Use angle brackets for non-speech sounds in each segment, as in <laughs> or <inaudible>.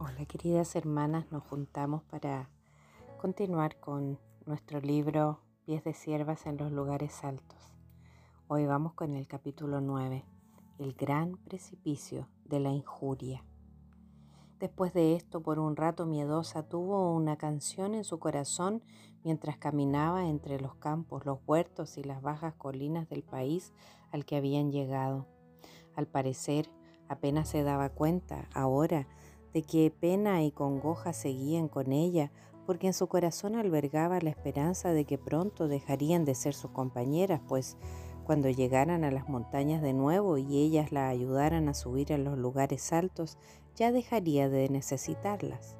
Hola queridas hermanas, nos juntamos para continuar con nuestro libro Pies de Siervas en los lugares altos. Hoy vamos con el capítulo 9, el gran precipicio de la injuria. Después de esto, por un rato miedosa, tuvo una canción en su corazón mientras caminaba entre los campos, los huertos y las bajas colinas del país al que habían llegado. Al parecer, apenas se daba cuenta ahora de que pena y congoja seguían con ella, porque en su corazón albergaba la esperanza de que pronto dejarían de ser sus compañeras, pues cuando llegaran a las montañas de nuevo y ellas la ayudaran a subir a los lugares altos, ya dejaría de necesitarlas.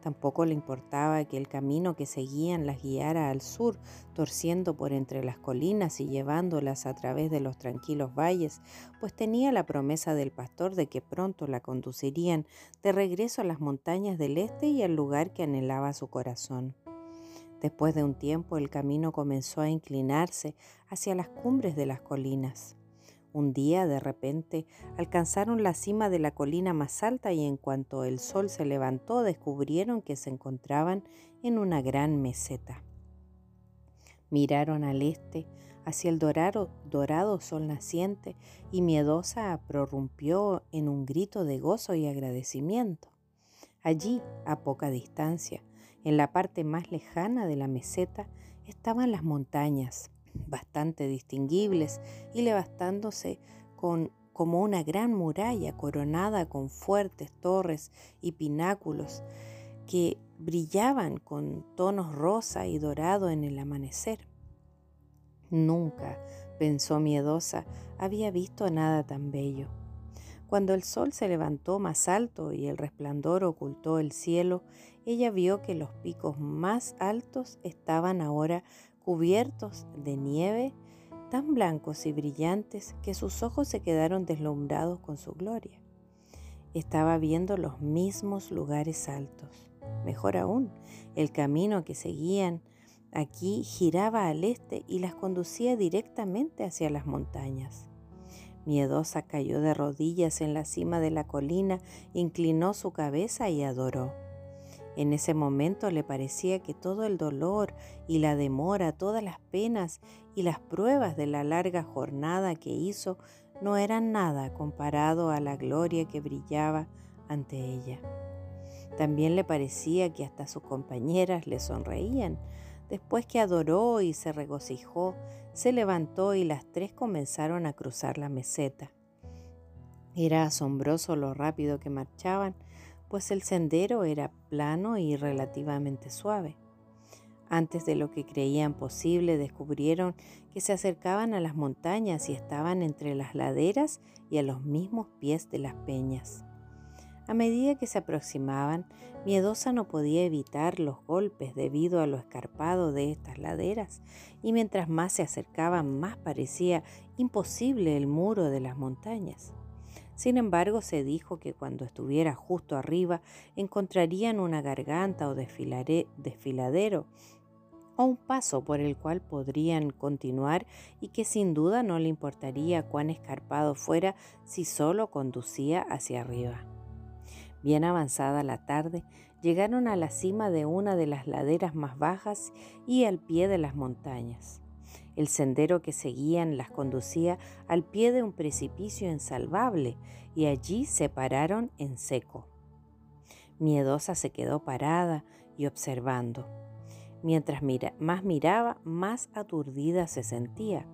Tampoco le importaba que el camino que seguían las guiara al sur, torciendo por entre las colinas y llevándolas a través de los tranquilos valles, pues tenía la promesa del pastor de que pronto la conducirían de regreso a las montañas del este y al lugar que anhelaba su corazón. Después de un tiempo el camino comenzó a inclinarse hacia las cumbres de las colinas. Un día, de repente, alcanzaron la cima de la colina más alta y en cuanto el sol se levantó descubrieron que se encontraban en una gran meseta. Miraron al este, hacia el dorado, sol naciente, y miedosa prorrumpió en un grito de gozo y agradecimiento. Allí, a poca distancia, en la parte más lejana de la meseta, estaban las montañas, bastante distinguibles y levantándose con, como una gran muralla coronada con fuertes torres y pináculos que brillaban con tonos rosa y dorado en el amanecer. Nunca, pensó miedosa, había visto nada tan bello. Cuando el sol se levantó más alto y el resplandor ocultó el cielo, ella vio que los picos más altos estaban ahora cubiertos de nieve, tan blancos y brillantes que sus ojos se quedaron deslumbrados con su gloria. Estaba viendo los mismos lugares altos. Mejor aún, el camino que seguían aquí giraba al este y las conducía directamente hacia las montañas. Miedosa cayó de rodillas en la cima de la colina, inclinó su cabeza y adoró. En ese momento le parecía que todo el dolor y la demora, todas las penas y las pruebas de la larga jornada que hizo no eran nada comparado a la gloria que brillaba ante ella. También le parecía que hasta sus compañeras le sonreían. Después que adoró y se regocijó, se levantó y las tres comenzaron a cruzar la meseta. Era asombroso lo rápido que marchaban, pues el sendero era plano y relativamente suave. Antes de lo que creían posible, descubrieron que se acercaban a las montañas y estaban entre las laderas y a los mismos pies de las peñas. A medida que se aproximaban, Miedosa no podía evitar los golpes debido a lo escarpado de estas laderas, y mientras más se acercaban, más parecía imposible el muro de las montañas. Sin embargo, se dijo que cuando estuviera justo arriba encontrarían una garganta o desfiladero o un paso por el cual podrían continuar y que sin duda no le importaría cuán escarpado fuera si solo conducía hacia arriba. Bien avanzada la tarde, llegaron a la cima de una de las laderas más bajas y al pie de las montañas. El sendero que seguían las conducía al pie de un precipicio insalvable y allí se pararon en seco. Miedosa se quedó parada y observando. Mientras más miraba, más aturdida se sentía.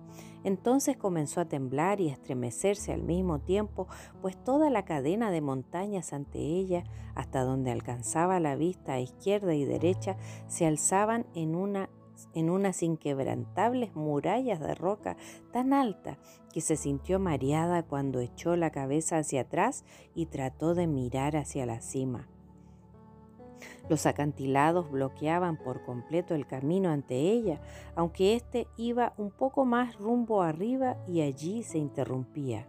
Entonces comenzó a temblar y a estremecerse al mismo tiempo, pues toda la cadena de montañas ante ella, hasta donde alcanzaba la vista a izquierda y derecha, se alzaban en una en unas inquebrantables murallas de roca tan alta que se sintió mareada cuando echó la cabeza hacia atrás y trató de mirar hacia la cima. Los acantilados bloqueaban por completo el camino ante ella, aunque éste iba un poco más rumbo arriba y allí se interrumpía.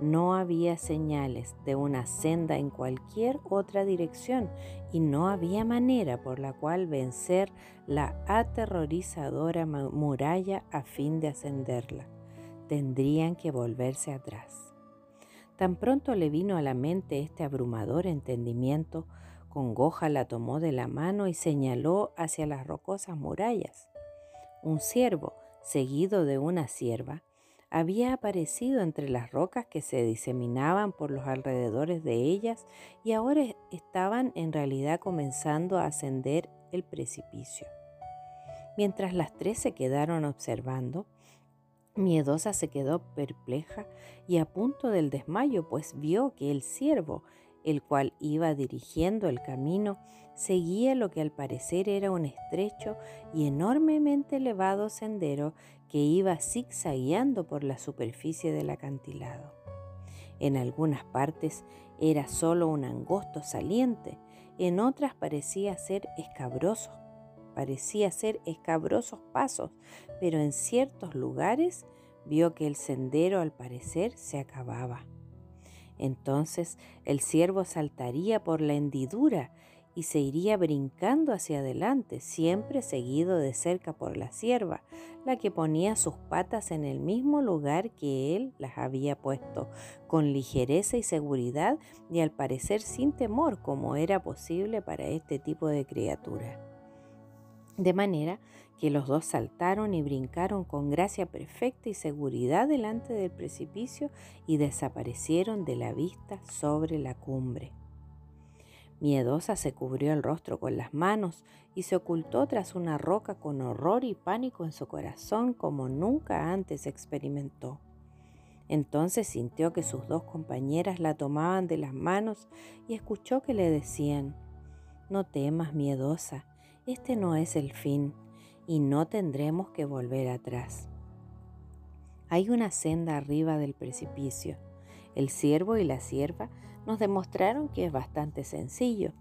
No había señales de una senda en cualquier otra dirección y no había manera por la cual vencer la aterrorizadora muralla a fin de ascenderla. Tendrían que volverse atrás. Tan pronto le vino a la mente este abrumador entendimiento, congoja la tomó de la mano y señaló hacia las rocosas murallas. Un ciervo, seguido de una cierva, había aparecido entre las rocas que se diseminaban por los alrededores de ellas y ahora estaban en realidad comenzando a ascender el precipicio. Mientras las tres se quedaron observando, Miedosa se quedó perpleja y a punto del desmayo, pues vio que el ciervo, el cual iba dirigiendo el camino, seguía lo que al parecer era un estrecho y enormemente elevado sendero que iba zigzagueando por la superficie del acantilado. En algunas partes era solo un angosto saliente, en otras parecía ser escabroso, parecía ser escabrosos pasos, pero en ciertos lugares vio que el sendero al parecer se acababa. Entonces el ciervo saltaría por la hendidura y se iría brincando hacia adelante, siempre seguido de cerca por la cierva, la que ponía sus patas en el mismo lugar que él las había puesto, con ligereza y seguridad y al parecer sin temor como era posible para este tipo de criatura. De manera que los dos saltaron y brincaron con gracia perfecta y seguridad delante del precipicio y desaparecieron de la vista sobre la cumbre. Miedosa se cubrió el rostro con las manos y se ocultó tras una roca con horror y pánico en su corazón como nunca antes experimentó. Entonces sintió que sus dos compañeras la tomaban de las manos y escuchó que le decían, No temas, miedosa, este no es el fin y no tendremos que volver atrás. Hay una senda arriba del precipicio. El ciervo y la sierva nos demostraron que es bastante sencillo.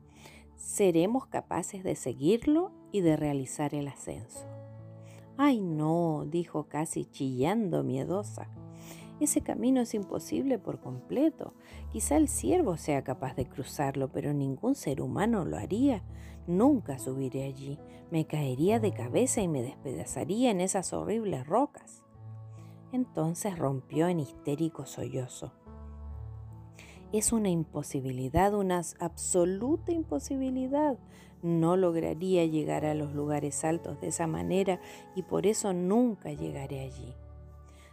Seremos capaces de seguirlo y de realizar el ascenso. Ay, no, dijo casi chillando miedosa. Ese camino es imposible por completo. Quizá el ciervo sea capaz de cruzarlo, pero ningún ser humano lo haría. Nunca subiré allí. Me caería de cabeza y me despedazaría en esas horribles rocas. Entonces rompió en histérico sollozo. Es una imposibilidad, una absoluta imposibilidad. No lograría llegar a los lugares altos de esa manera y por eso nunca llegaré allí.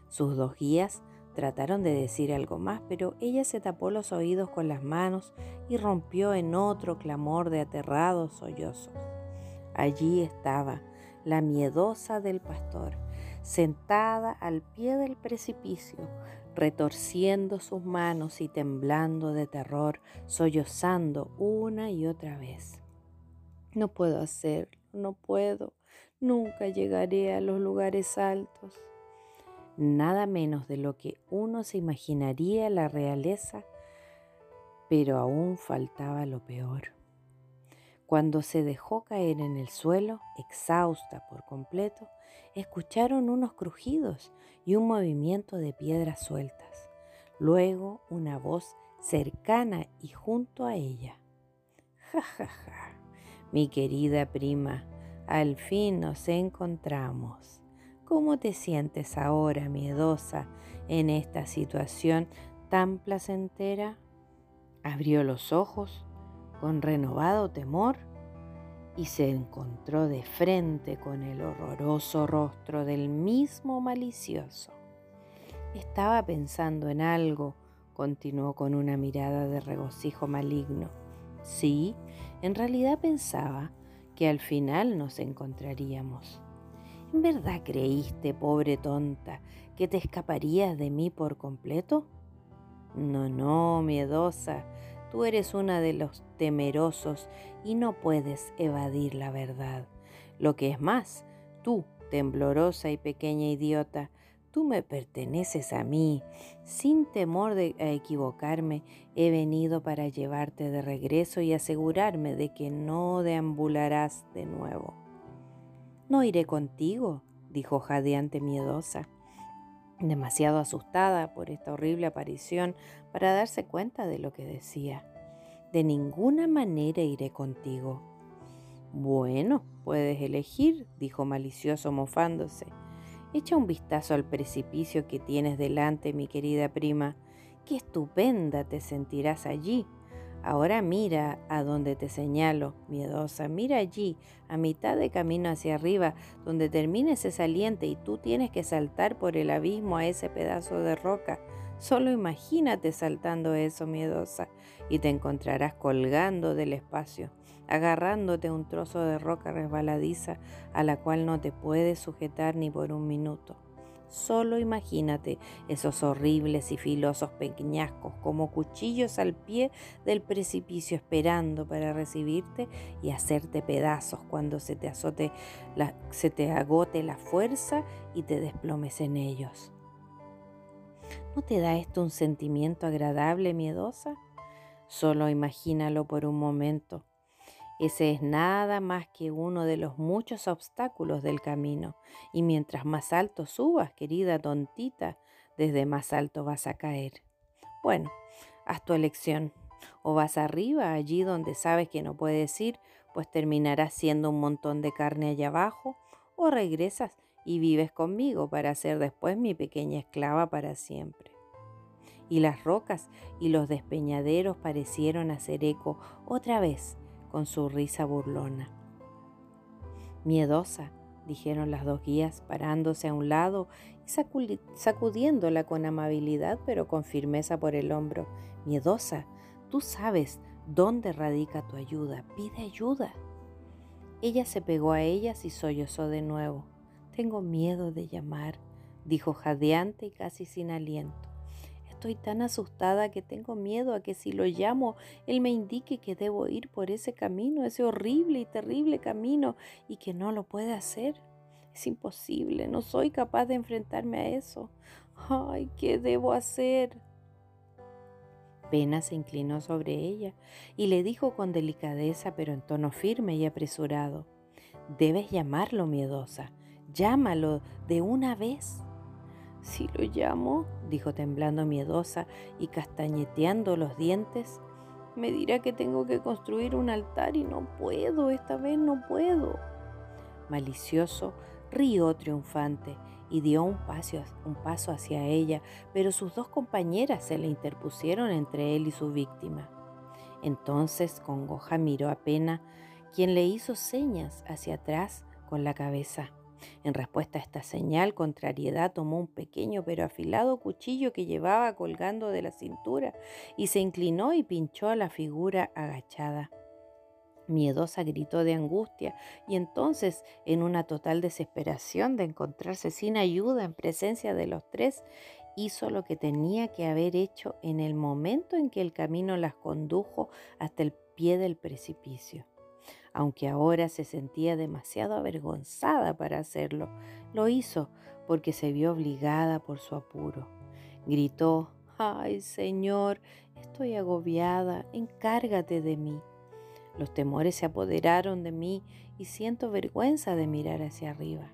Sus dos guías trataron de decir algo más, pero ella se tapó los oídos con las manos y rompió en otro clamor de aterrados sollozos. Allí estaba la miedosa del pastor, sentada al pie del precipicio, retorciendo sus manos y temblando de terror, sollozando una y otra vez. No puedo hacerlo, no puedo, nunca llegaré a los lugares altos. Nada menos de lo que uno se imaginaría la realeza, pero aún faltaba lo peor. Cuando se dejó caer en el suelo, exhausta por completo, escucharon unos crujidos y un movimiento de piedras sueltas. Luego una voz cercana y junto a ella. Ja, ja, ja, mi querida prima, al fin nos encontramos. ¿Cómo te sientes ahora, miedosa, en esta situación tan placentera? Abrió los ojos con renovado temor y se encontró de frente con el horroroso rostro del mismo malicioso. Estaba pensando en algo, continuó con una mirada de regocijo maligno. Sí, en realidad pensaba que al final nos encontraríamos. ¿En verdad creíste, pobre tonta, que te escaparías de mí por completo? No, no, miedosa, Tú eres una de los temerosos y no puedes evadir la verdad. Lo que es más, tú, temblorosa y pequeña idiota, tú me perteneces a mí. Sin temor de equivocarme, he venido para llevarte de regreso y asegurarme de que no deambularás de nuevo. No iré contigo, dijo jadeante miedosa demasiado asustada por esta horrible aparición para darse cuenta de lo que decía. De ninguna manera iré contigo. Bueno, puedes elegir, dijo malicioso mofándose. Echa un vistazo al precipicio que tienes delante, mi querida prima. qué estupenda te sentirás allí. Ahora mira a donde te señalo, miedosa, mira allí, a mitad de camino hacia arriba, donde termina ese saliente y tú tienes que saltar por el abismo a ese pedazo de roca. Solo imagínate saltando eso, miedosa, y te encontrarás colgando del espacio, agarrándote un trozo de roca resbaladiza a la cual no te puedes sujetar ni por un minuto. Solo imagínate esos horribles y filosos pequeñascos como cuchillos al pie del precipicio esperando para recibirte y hacerte pedazos cuando se te, azote se te agote la fuerza y te desplomes en ellos. ¿No te da esto un sentimiento agradable, miedosa? Solo imagínalo por un momento. Ese es nada más que uno de los muchos obstáculos del camino. Y mientras más alto subas, querida tontita, desde más alto vas a caer. Bueno, haz tu elección. O vas arriba, allí donde sabes que no puedes ir, pues terminarás siendo un montón de carne allá abajo, o regresas y vives conmigo para ser después mi pequeña esclava para siempre. Y las rocas y los despeñaderos parecieron hacer eco otra vez con su risa burlona. Miedosa, dijeron las dos guías, parándose a un lado y sacudiéndola con amabilidad pero con firmeza por el hombro. Miedosa, tú sabes dónde radica tu ayuda, pide ayuda. Ella se pegó a ellas y sollozó de nuevo. Tengo miedo de llamar, dijo jadeante y casi sin aliento. Estoy tan asustada que tengo miedo a que si lo llamo, él me indique que debo ir por ese camino, ese horrible y terrible camino, y que no lo puede hacer. Es imposible, no soy capaz de enfrentarme a eso. Ay, ¿qué debo hacer? Pena se inclinó sobre ella y le dijo con delicadeza, pero en tono firme y apresurado, Debes llamarlo, miedosa. Llámalo de una vez. Si lo llamo, dijo temblando miedosa y castañeteando los dientes, me dirá que tengo que construir un altar y no puedo, esta vez no puedo. Malicioso, rió triunfante y dio un paso, hacia ella, pero sus dos compañeras se le interpusieron entre él y su víctima. Entonces congoja miró a Pena, quien le hizo señas hacia atrás con la cabeza. En respuesta a esta señal, Contrariedad tomó un pequeño pero afilado cuchillo que llevaba colgando de la cintura y se inclinó y pinchó a la figura agachada. Miedosa gritó de angustia y entonces, en una total desesperación de encontrarse sin ayuda en presencia de los tres, hizo lo que tenía que haber hecho en el momento en que el camino las condujo hasta el pie del precipicio aunque ahora se sentía demasiado avergonzada para hacerlo. Lo hizo porque se vio obligada por su apuro. Gritó, Ay Señor, estoy agobiada, encárgate de mí. Los temores se apoderaron de mí y siento vergüenza de mirar hacia arriba.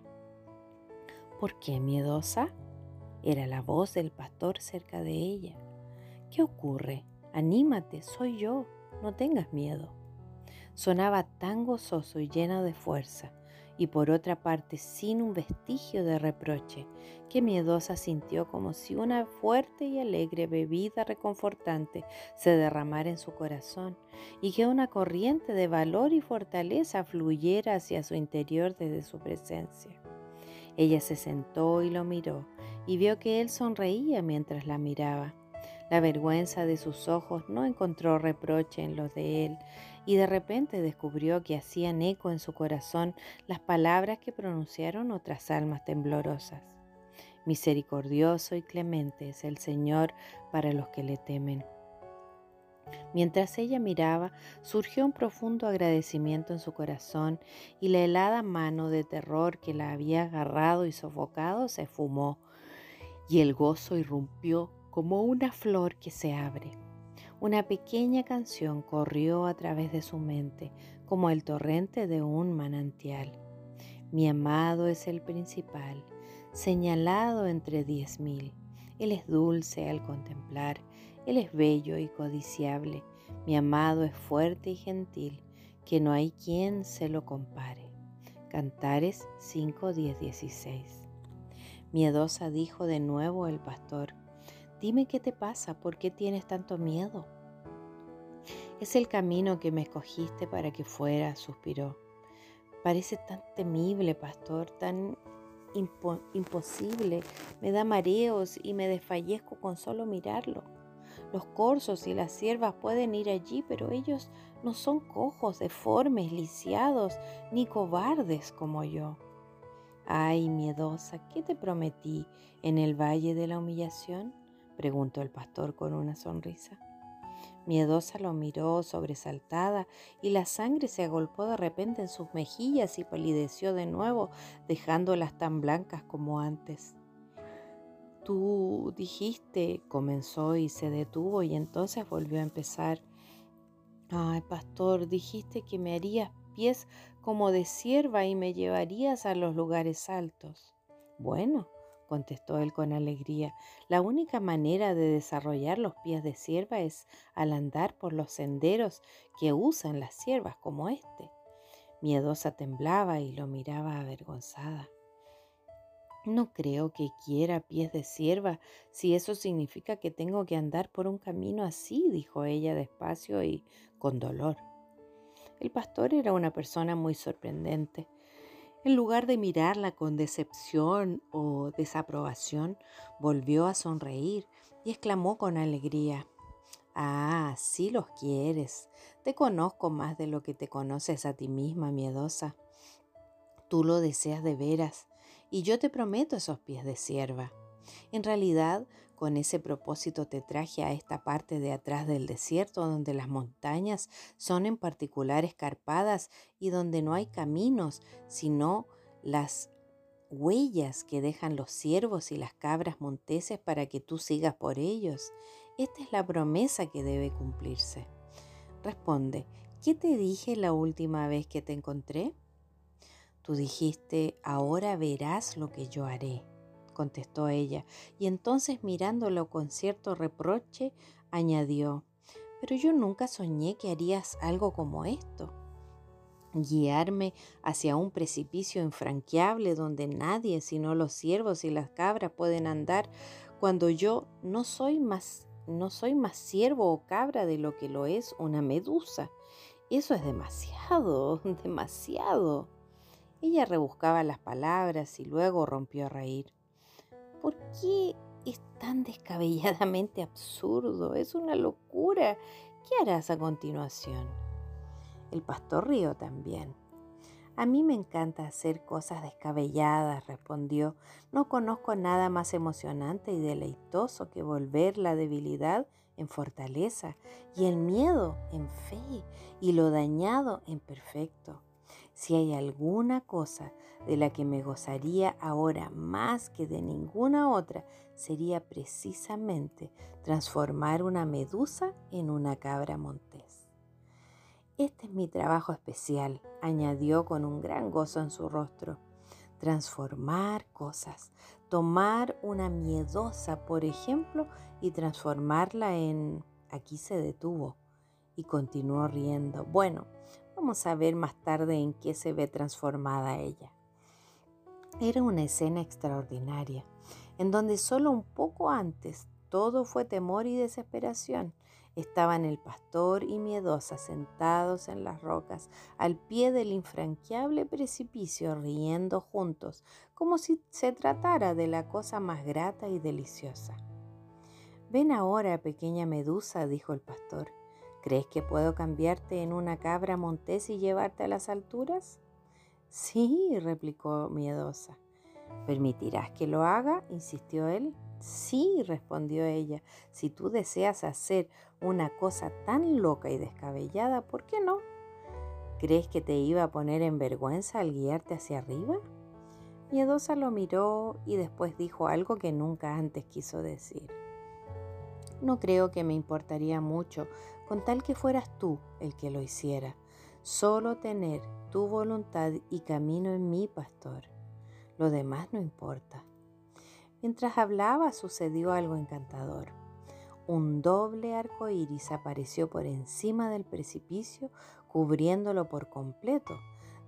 ¿Por qué miedosa? Era la voz del pastor cerca de ella. ¿Qué ocurre? Anímate, soy yo, no tengas miedo. Sonaba tan gozoso y lleno de fuerza, y por otra parte sin un vestigio de reproche, que miedosa sintió como si una fuerte y alegre bebida reconfortante se derramara en su corazón, y que una corriente de valor y fortaleza fluyera hacia su interior desde su presencia. Ella se sentó y lo miró, y vio que él sonreía mientras la miraba. La vergüenza de sus ojos no encontró reproche en los de él, y de repente descubrió que hacían eco en su corazón las palabras que pronunciaron otras almas temblorosas. Misericordioso y clemente es el Señor para los que le temen. Mientras ella miraba, surgió un profundo agradecimiento en su corazón y la helada mano de terror que la había agarrado y sofocado se fumó y el gozo irrumpió como una flor que se abre. Una pequeña canción corrió a través de su mente como el torrente de un manantial. Mi amado es el principal, señalado entre diez mil. Él es dulce al contemplar, Él es bello y codiciable. Mi amado es fuerte y gentil, que no hay quien se lo compare. Cantares 5, 16. Miedosa dijo de nuevo el pastor, Dime qué te pasa, ¿por qué tienes tanto miedo? Es el camino que me escogiste para que fuera, suspiró. Parece tan temible, pastor, tan imposible. Me da mareos y me desfallezco con solo mirarlo. Los corzos y las ciervas pueden ir allí, pero ellos no son cojos, deformes, lisiados, ni cobardes como yo. Ay, miedosa, ¿qué te prometí en el valle de la humillación? Preguntó el pastor con una sonrisa. Miedosa lo miró sobresaltada y la sangre se agolpó de repente en sus mejillas y palideció de nuevo, dejándolas tan blancas como antes. Tú dijiste, comenzó y se detuvo y entonces volvió a empezar. Ay, pastor, dijiste que me harías pies como de sierva y me llevarías a los lugares altos. Bueno, contestó él con alegría. La única manera de desarrollar los pies de sierva es al andar por los senderos que usan las siervas como este. Miedosa temblaba y lo miraba avergonzada. No creo que quiera pies de sierva, si eso significa que tengo que andar por un camino así, dijo ella despacio y con dolor. El pastor era una persona muy sorprendente. En lugar de mirarla con decepción o desaprobación, volvió a sonreír y exclamó con alegría, Ah, sí los quieres. Te conozco más de lo que te conoces a ti misma, miedosa. Tú lo deseas de veras, y yo te prometo esos pies de sierva. En realidad, con ese propósito te traje a esta parte de atrás del desierto donde las montañas son en particular escarpadas y donde no hay caminos, sino las huellas que dejan los ciervos y las cabras monteses para que tú sigas por ellos. Esta es la promesa que debe cumplirse. Responde, ¿qué te dije la última vez que te encontré? Tú dijiste, ahora verás lo que yo haré contestó ella, y entonces mirándolo con cierto reproche, añadió, pero yo nunca soñé que harías algo como esto. Guiarme hacia un precipicio infranqueable donde nadie sino los ciervos y las cabras pueden andar cuando yo no soy más no soy más ciervo o cabra de lo que lo es una medusa. Eso es demasiado, <laughs> demasiado. Ella rebuscaba las palabras y luego rompió a reír. ¿Por qué es tan descabelladamente absurdo? Es una locura. ¿Qué harás a continuación? El pastor rió también. A mí me encanta hacer cosas descabelladas, respondió. No conozco nada más emocionante y deleitoso que volver la debilidad en fortaleza y el miedo en fe y lo dañado en perfecto. Si hay alguna cosa de la que me gozaría ahora más que de ninguna otra, sería precisamente transformar una medusa en una cabra montés. Este es mi trabajo especial, añadió con un gran gozo en su rostro. Transformar cosas, tomar una miedosa, por ejemplo, y transformarla en... Aquí se detuvo y continuó riendo. Bueno, Vamos a ver más tarde en qué se ve transformada ella. Era una escena extraordinaria, en donde solo un poco antes todo fue temor y desesperación. Estaban el pastor y miedosa sentados en las rocas, al pie del infranqueable precipicio, riendo juntos, como si se tratara de la cosa más grata y deliciosa. Ven ahora, pequeña medusa, dijo el pastor, ¿Crees que puedo cambiarte en una cabra montés y llevarte a las alturas? Sí, replicó miedosa. ¿Permitirás que lo haga? insistió él. Sí, respondió ella. Si tú deseas hacer una cosa tan loca y descabellada, ¿por qué no? ¿Crees que te iba a poner en vergüenza al guiarte hacia arriba? Miedosa lo miró y después dijo algo que nunca antes quiso decir. No creo que me importaría mucho con tal que fueras tú el que lo hiciera. Solo tener tu voluntad y camino en mí, pastor. Lo demás no importa. Mientras hablaba sucedió algo encantador. Un doble arco iris apareció por encima del precipicio, cubriéndolo por completo,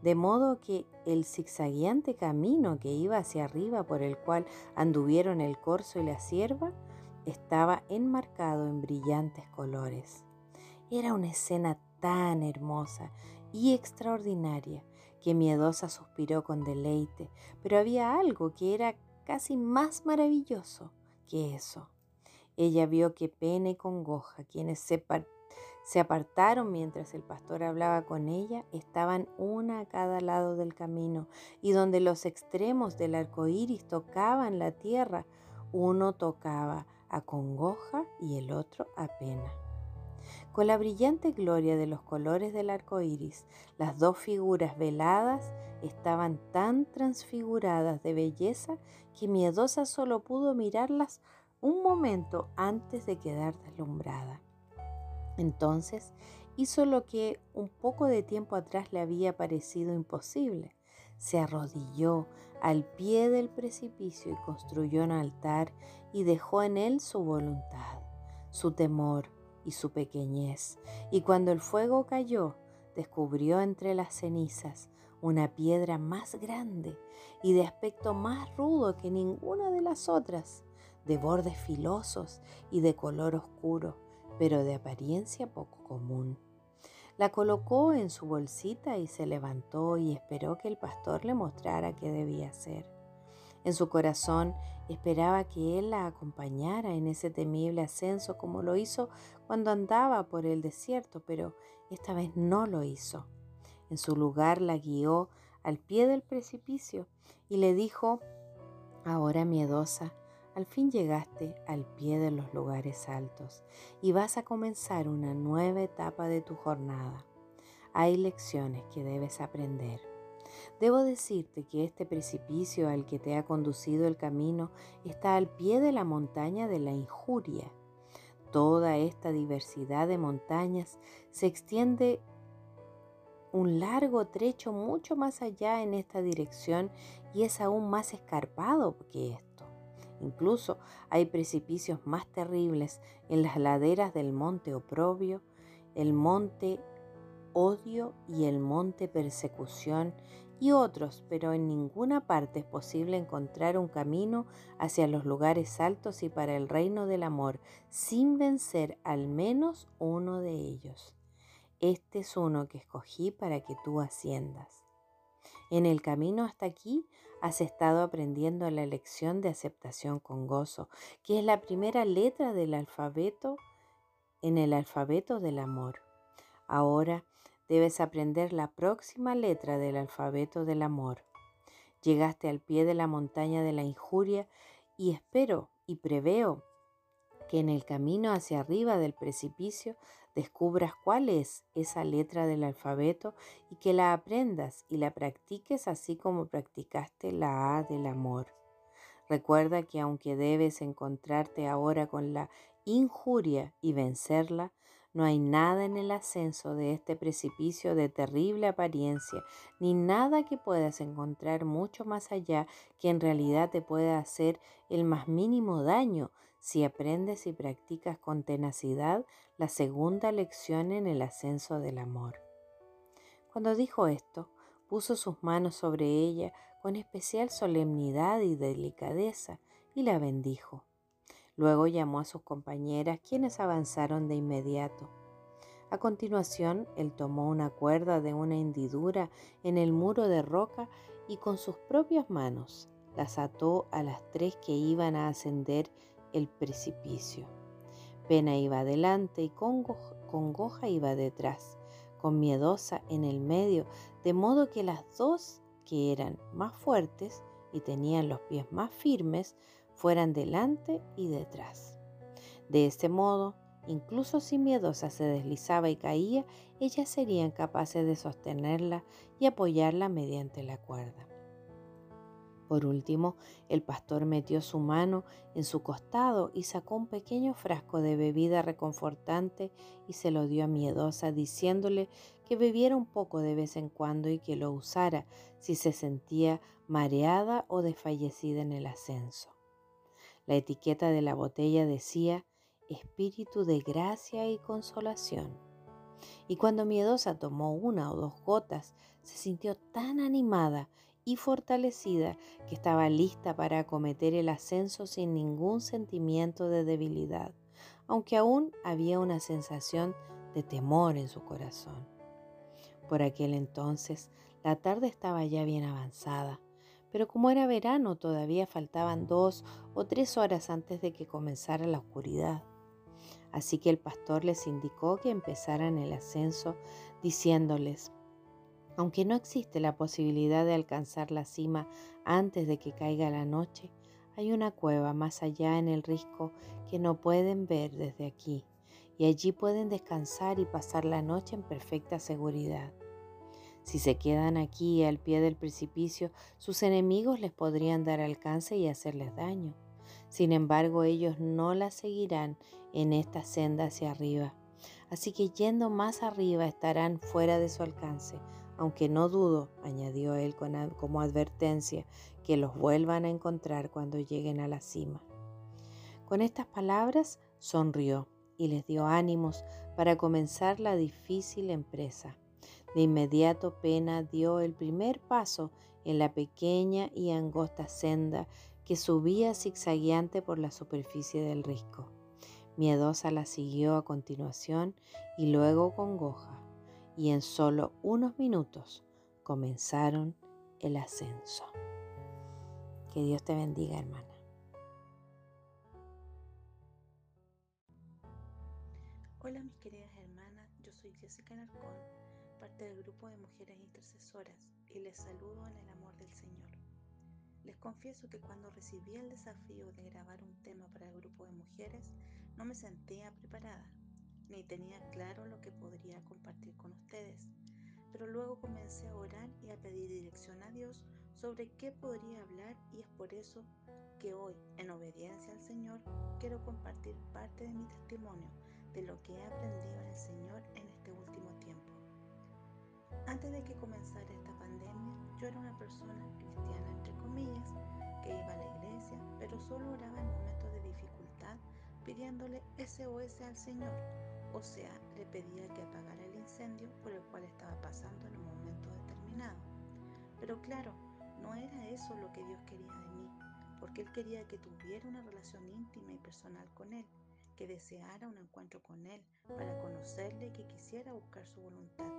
de modo que el zigzagueante camino que iba hacia arriba por el cual anduvieron el corzo y la sierva estaba enmarcado en brillantes colores. Era una escena tan hermosa y extraordinaria que Miedosa suspiró con deleite, pero había algo que era casi más maravilloso que eso. Ella vio que Pena y Congoja, quienes se, se apartaron mientras el pastor hablaba con ella, estaban una a cada lado del camino, y donde los extremos del arco iris tocaban la tierra, uno tocaba a Congoja y el otro a Pena. Con la brillante gloria de los colores del arco iris, las dos figuras veladas estaban tan transfiguradas de belleza que Miedosa solo pudo mirarlas un momento antes de quedar deslumbrada. Entonces hizo lo que un poco de tiempo atrás le había parecido imposible. Se arrodilló al pie del precipicio y construyó un altar y dejó en él su voluntad, su temor, y su pequeñez, y cuando el fuego cayó, descubrió entre las cenizas una piedra más grande y de aspecto más rudo que ninguna de las otras, de bordes filosos y de color oscuro, pero de apariencia poco común. La colocó en su bolsita y se levantó y esperó que el pastor le mostrara qué debía hacer. En su corazón esperaba que él la acompañara en ese temible ascenso como lo hizo cuando andaba por el desierto, pero esta vez no lo hizo. En su lugar la guió al pie del precipicio y le dijo, ahora miedosa, al fin llegaste al pie de los lugares altos y vas a comenzar una nueva etapa de tu jornada. Hay lecciones que debes aprender. Debo decirte que este precipicio al que te ha conducido el camino está al pie de la montaña de la injuria. Toda esta diversidad de montañas se extiende un largo trecho mucho más allá en esta dirección y es aún más escarpado que esto. Incluso hay precipicios más terribles en las laderas del monte Oprobio, el monte Odio y el monte Persecución y otros, pero en ninguna parte es posible encontrar un camino hacia los lugares altos y para el reino del amor sin vencer al menos uno de ellos. Este es uno que escogí para que tú asciendas. En el camino hasta aquí has estado aprendiendo la lección de aceptación con gozo, que es la primera letra del alfabeto en el alfabeto del amor. Ahora debes aprender la próxima letra del alfabeto del amor. Llegaste al pie de la montaña de la injuria y espero y preveo que en el camino hacia arriba del precipicio descubras cuál es esa letra del alfabeto y que la aprendas y la practiques así como practicaste la A del amor. Recuerda que aunque debes encontrarte ahora con la injuria y vencerla, no hay nada en el ascenso de este precipicio de terrible apariencia, ni nada que puedas encontrar mucho más allá que en realidad te pueda hacer el más mínimo daño si aprendes y practicas con tenacidad la segunda lección en el ascenso del amor. Cuando dijo esto, puso sus manos sobre ella con especial solemnidad y delicadeza y la bendijo. Luego llamó a sus compañeras, quienes avanzaron de inmediato. A continuación, él tomó una cuerda de una hendidura en el muro de roca y con sus propias manos las ató a las tres que iban a ascender el precipicio. Pena iba adelante y Congoja iba detrás, con Miedosa en el medio, de modo que las dos que eran más fuertes y tenían los pies más firmes fueran delante y detrás. De este modo, incluso si miedosa se deslizaba y caía, ellas serían capaces de sostenerla y apoyarla mediante la cuerda. Por último, el pastor metió su mano en su costado y sacó un pequeño frasco de bebida reconfortante y se lo dio a Miedosa, diciéndole que bebiera un poco de vez en cuando y que lo usara si se sentía mareada o desfallecida en el ascenso. La etiqueta de la botella decía espíritu de gracia y consolación. Y cuando Miedosa tomó una o dos gotas, se sintió tan animada y fortalecida que estaba lista para acometer el ascenso sin ningún sentimiento de debilidad, aunque aún había una sensación de temor en su corazón. Por aquel entonces la tarde estaba ya bien avanzada, pero como era verano todavía faltaban dos o tres horas antes de que comenzara la oscuridad. Así que el pastor les indicó que empezaran el ascenso diciéndoles, aunque no existe la posibilidad de alcanzar la cima antes de que caiga la noche, hay una cueva más allá en el risco que no pueden ver desde aquí, y allí pueden descansar y pasar la noche en perfecta seguridad. Si se quedan aquí al pie del precipicio, sus enemigos les podrían dar alcance y hacerles daño. Sin embargo, ellos no la seguirán en esta senda hacia arriba. Así que yendo más arriba estarán fuera de su alcance, aunque no dudo, añadió él como advertencia, que los vuelvan a encontrar cuando lleguen a la cima. Con estas palabras sonrió y les dio ánimos para comenzar la difícil empresa. De inmediato Pena dio el primer paso en la pequeña y angosta senda que subía zigzagueante por la superficie del risco. Miedosa la siguió a continuación y luego congoja y en solo unos minutos comenzaron el ascenso. Que Dios te bendiga, hermana. Hola mis queridas hermanas, yo soy Jessica Narcón, parte del grupo de mujeres intercesoras y les saludo en el amor del Señor. Les confieso que cuando recibí el desafío de grabar un tema para el grupo de mujeres, no me sentía preparada ni tenía claro lo que podría compartir con ustedes, pero luego comencé a orar y a pedir dirección a Dios sobre qué podría hablar y es por eso que hoy, en obediencia al Señor, quiero compartir parte de mi testimonio de lo que he aprendido en el Señor en este último. Antes de que comenzara esta pandemia, yo era una persona cristiana, entre comillas, que iba a la iglesia, pero solo oraba en momentos de dificultad pidiéndole SOS al Señor o sea, le pedía que apagara el incendio por el cual estaba pasando en un momento determinado. Pero claro, no era eso lo que Dios quería de mí, porque Él quería que tuviera una relación íntima y personal con Él, que deseara un encuentro con Él para conocerle y que quisiera buscar su voluntad.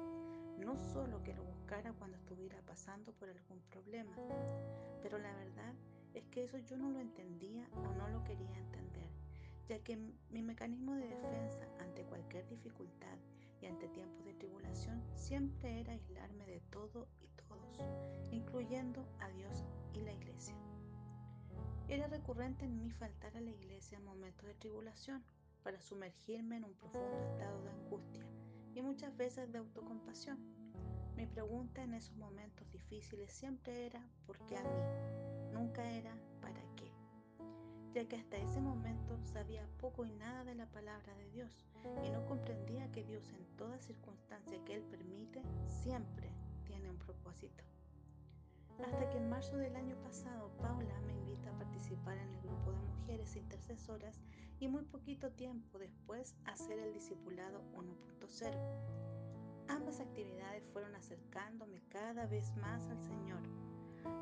No solo que lo buscara cuando estuviera pasando por algún problema, pero la verdad es que eso yo no lo entendía o no lo quería entender ya que mi mecanismo de defensa ante cualquier dificultad y ante tiempos de tribulación siempre era aislarme de todo y todos, incluyendo a Dios y la iglesia. Era recurrente en mí faltar a la iglesia en momentos de tribulación para sumergirme en un profundo estado de angustia y muchas veces de autocompasión. Mi pregunta en esos momentos difíciles siempre era ¿por qué a mí? Nunca era ¿para qué? ya que hasta ese momento sabía poco y nada de la palabra de Dios y no comprendía que Dios en toda circunstancia que Él permite siempre tiene un propósito. Hasta que en marzo del año pasado Paula me invita a participar en el grupo de mujeres intercesoras y muy poquito tiempo después hacer el discipulado 1.0. Ambas actividades fueron acercándome cada vez más al Señor.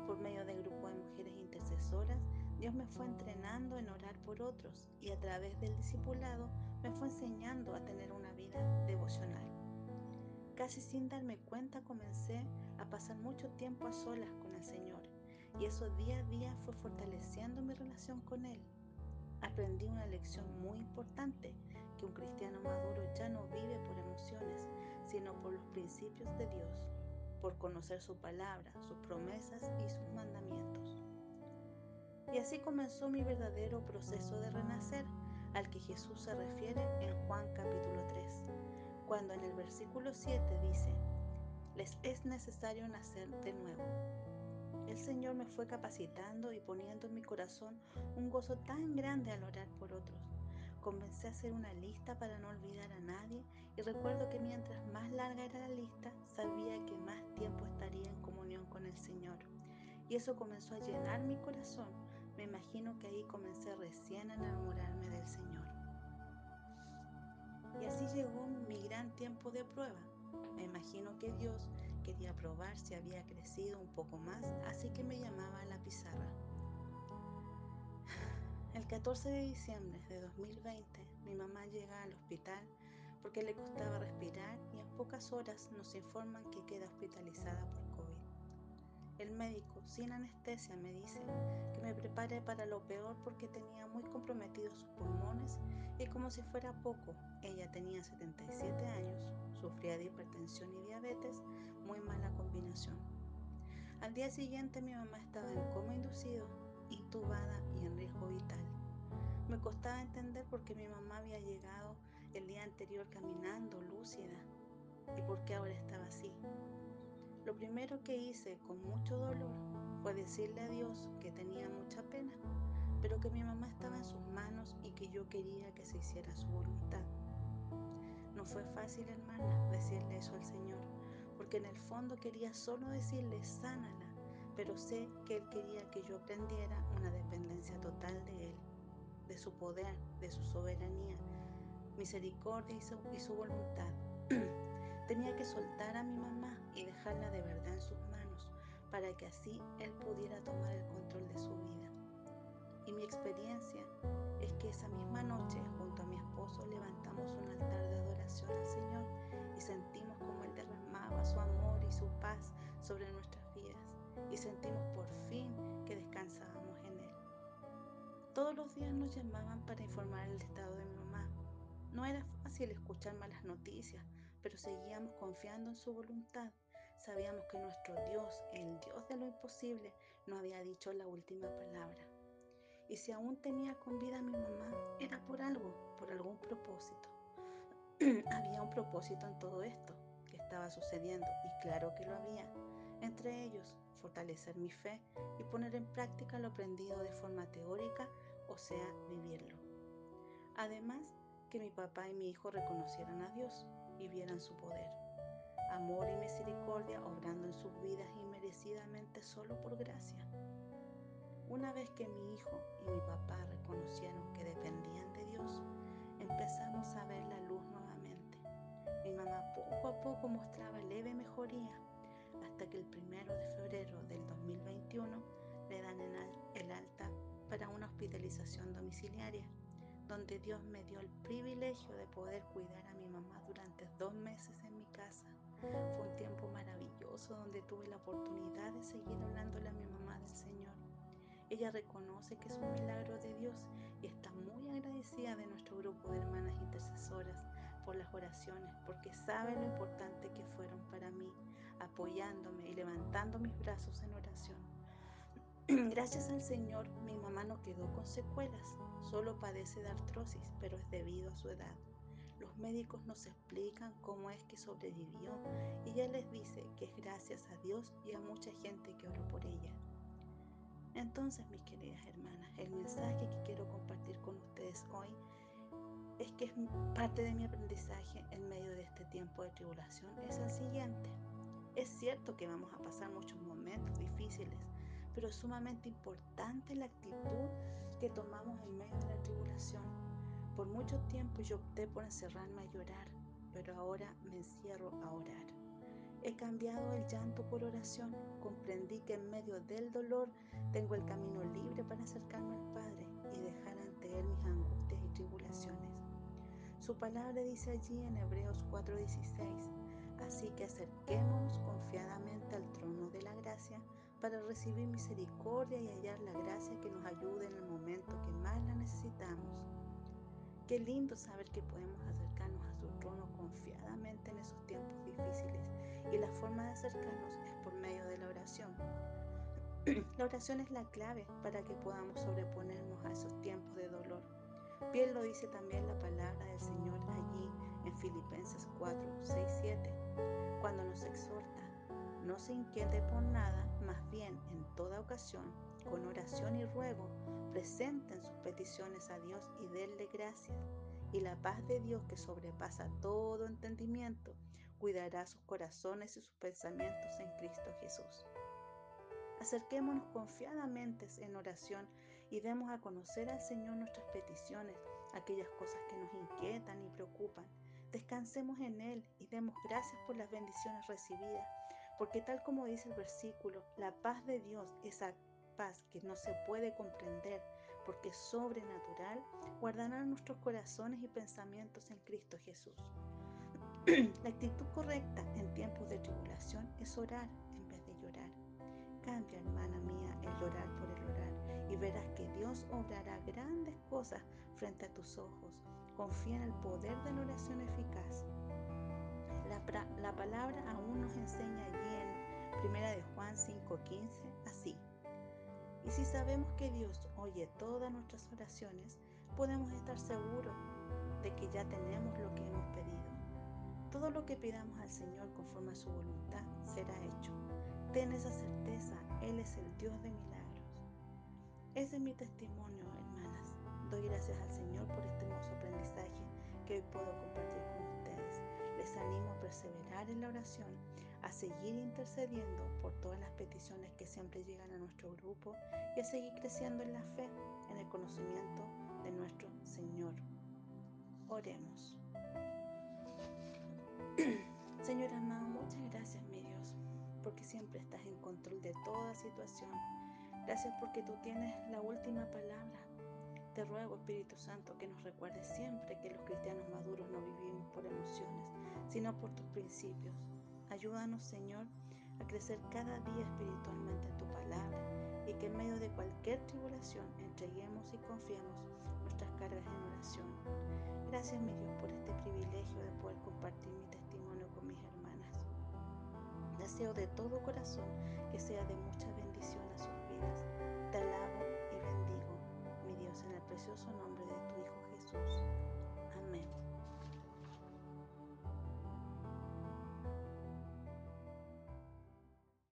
Por medio del grupo de mujeres intercesoras Dios me fue entrenando en orar por otros y a través del discipulado me fue enseñando a tener una vida devocional. Casi sin darme cuenta comencé a pasar mucho tiempo a solas con el Señor y eso día a día fue fortaleciendo mi relación con Él. Aprendí una lección muy importante, que un cristiano maduro ya no vive por emociones, sino por los principios de Dios, por conocer su palabra, sus promesas y sus mandamientos. Y así comenzó mi verdadero proceso de renacer, al que Jesús se refiere en Juan capítulo 3, cuando en el versículo 7 dice, les es necesario nacer de nuevo. El Señor me fue capacitando y poniendo en mi corazón un gozo tan grande al orar por otros. Comencé a hacer una lista para no olvidar a nadie y recuerdo que mientras más larga era la lista, sabía que más tiempo estaría en comunión con el Señor. Y eso comenzó a llenar mi corazón me imagino que ahí comencé recién a enamorarme del Señor. Y así llegó mi gran tiempo de prueba. Me imagino que Dios quería probar si había crecido un poco más, así que me llamaba a la pizarra. El 14 de diciembre de 2020, mi mamá llega al hospital porque le costaba respirar y en pocas horas nos informan que queda hospitalizada por. El médico, sin anestesia, me dice que me prepare para lo peor porque tenía muy comprometidos sus pulmones y como si fuera poco, ella tenía 77 años, sufría de hipertensión y diabetes, muy mala combinación. Al día siguiente mi mamá estaba en coma inducido, intubada y en riesgo vital. Me costaba entender por qué mi mamá había llegado el día anterior caminando, lúcida, y por qué ahora estaba así. Lo primero que hice con mucho dolor fue decirle a Dios que tenía mucha pena, pero que mi mamá estaba en sus manos y que yo quería que se hiciera su voluntad. No fue fácil, hermana, decirle eso al Señor, porque en el fondo quería solo decirle, sánala, pero sé que Él quería que yo aprendiera una dependencia total de Él, de su poder, de su soberanía, misericordia y su, y su voluntad. <clears throat> Tenía que soltar a mi mamá y dejarla de verdad en sus manos para que así Él pudiera tomar el control de su vida. Y mi experiencia es que esa misma noche, junto a mi esposo, levantamos un altar de adoración al Señor y sentimos como Él derramaba su amor y su paz sobre nuestras vidas. Y sentimos por fin que descansábamos en Él. Todos los días nos llamaban para informar el estado de mi mamá. No era fácil escuchar malas noticias, pero seguíamos confiando en su voluntad. Sabíamos que nuestro Dios, el Dios de lo imposible, no había dicho la última palabra. Y si aún tenía con vida a mi mamá, era por algo, por algún propósito. <clears throat> había un propósito en todo esto que estaba sucediendo, y claro que lo había. Entre ellos, fortalecer mi fe y poner en práctica lo aprendido de forma teórica, o sea, vivirlo. Además, que mi papá y mi hijo reconocieran a Dios y vieran su poder. Amor y misericordia obrando en sus vidas inmerecidamente solo por gracia. Una vez que mi hijo y mi papá reconocieron que dependían de Dios, empezamos a ver la luz nuevamente. Mi mamá poco a poco mostraba leve mejoría hasta que el primero de febrero del 2021 le dan el alta para una hospitalización domiciliaria donde Dios me dio el privilegio de poder cuidar a mi mamá durante dos meses en mi casa. Fue un tiempo maravilloso donde tuve la oportunidad de seguir hablándole a mi mamá del Señor. Ella reconoce que es un milagro de Dios y está muy agradecida de nuestro grupo de hermanas intercesoras por las oraciones, porque sabe lo importante que fueron para mí, apoyándome y levantando mis brazos en oración. <clears throat> Gracias al Señor, mi mamá no quedó con secuelas, solo padece de artrosis, pero es debido a su edad. Los médicos nos explican cómo es que sobrevivió y ella les dice que es gracias a Dios y a mucha gente que oró por ella. Entonces, mis queridas hermanas, el mensaje que quiero compartir con ustedes hoy es que es parte de mi aprendizaje en medio de este tiempo de tribulación es el siguiente. Es cierto que vamos a pasar muchos momentos difíciles, pero sumamente importante la actitud que tomamos en medio de la tribulación. Por mucho tiempo yo opté por encerrarme a llorar, pero ahora me encierro a orar. He cambiado el llanto por oración. Comprendí que en medio del dolor tengo el camino libre para acercarme al Padre y dejar ante Él mis angustias y tribulaciones. Su palabra dice allí en Hebreos 4:16, así que acerquémonos confiadamente al trono de la gracia para recibir misericordia y hallar la gracia que nos ayude en el momento que más la necesitamos. Qué lindo saber que podemos acercarnos a su trono confiadamente en esos tiempos difíciles y la forma de acercarnos es por medio de la oración. <clears throat> La oración es la clave para que podamos sobreponernos a esos tiempos de dolor. Bien lo dice también la palabra del Señor allí en Filipenses 4, 6, 7, cuando nos exhorta no se inquiete por nada, más bien en toda ocasión, con oración y ruego, presenten sus peticiones a Dios y denle gracias. Y la paz de Dios que sobrepasa todo entendimiento, cuidará sus corazones y sus pensamientos en Cristo Jesús. Acerquémonos confiadamente en oración y demos a conocer al Señor nuestras peticiones, aquellas cosas que nos inquietan y preocupan. Descansemos en Él y demos gracias por las bendiciones recibidas Porque tal como dice el versículo, la paz de Dios, esa paz que no se puede comprender porque es sobrenatural, guardará nuestros corazones y pensamientos en Cristo Jesús. <clears throat> la actitud correcta en tiempos de tribulación es orar en vez de llorar. Cambia, hermana mía, el orar por el orar y verás que Dios obrará grandes cosas frente a tus ojos. Confía en el poder de la oración eficaz. La, la palabra aún nos enseña allí en 1 de Juan 5:15 así. Y si sabemos que Dios oye todas nuestras oraciones, podemos estar seguros de que ya tenemos lo que hemos pedido. Todo lo que pidamos al Señor conforme a su voluntad será hecho. Ten esa certeza, Él es el Dios de milagros. Ese es mi testimonio, hermanas. Doy gracias al Señor por este hermoso aprendizaje que hoy puedo compartir con ustedes. Les animo a perseverar en la oración a seguir intercediendo por todas las peticiones que siempre llegan a nuestro grupo y a seguir creciendo en la fe, en el conocimiento de nuestro Señor. Oremos. <clears throat> Señor amado, muchas gracias, mi Dios, porque siempre estás en control de toda situación. Gracias porque tú tienes la última palabra. Te ruego, Espíritu Santo, que nos recuerdes siempre que los cristianos maduros no vivimos por emociones, sino por tus principios. Ayúdanos, Señor, a crecer cada día espiritualmente en tu palabra y que en medio de cualquier tribulación entreguemos y confiemos nuestras cargas en oración. Gracias, mi Dios, por este privilegio de poder compartir mi testimonio con mis hermanas. Deseo de todo corazón que sea de mucha bendición a sus vidas precioso nombre de tu Hijo Jesús.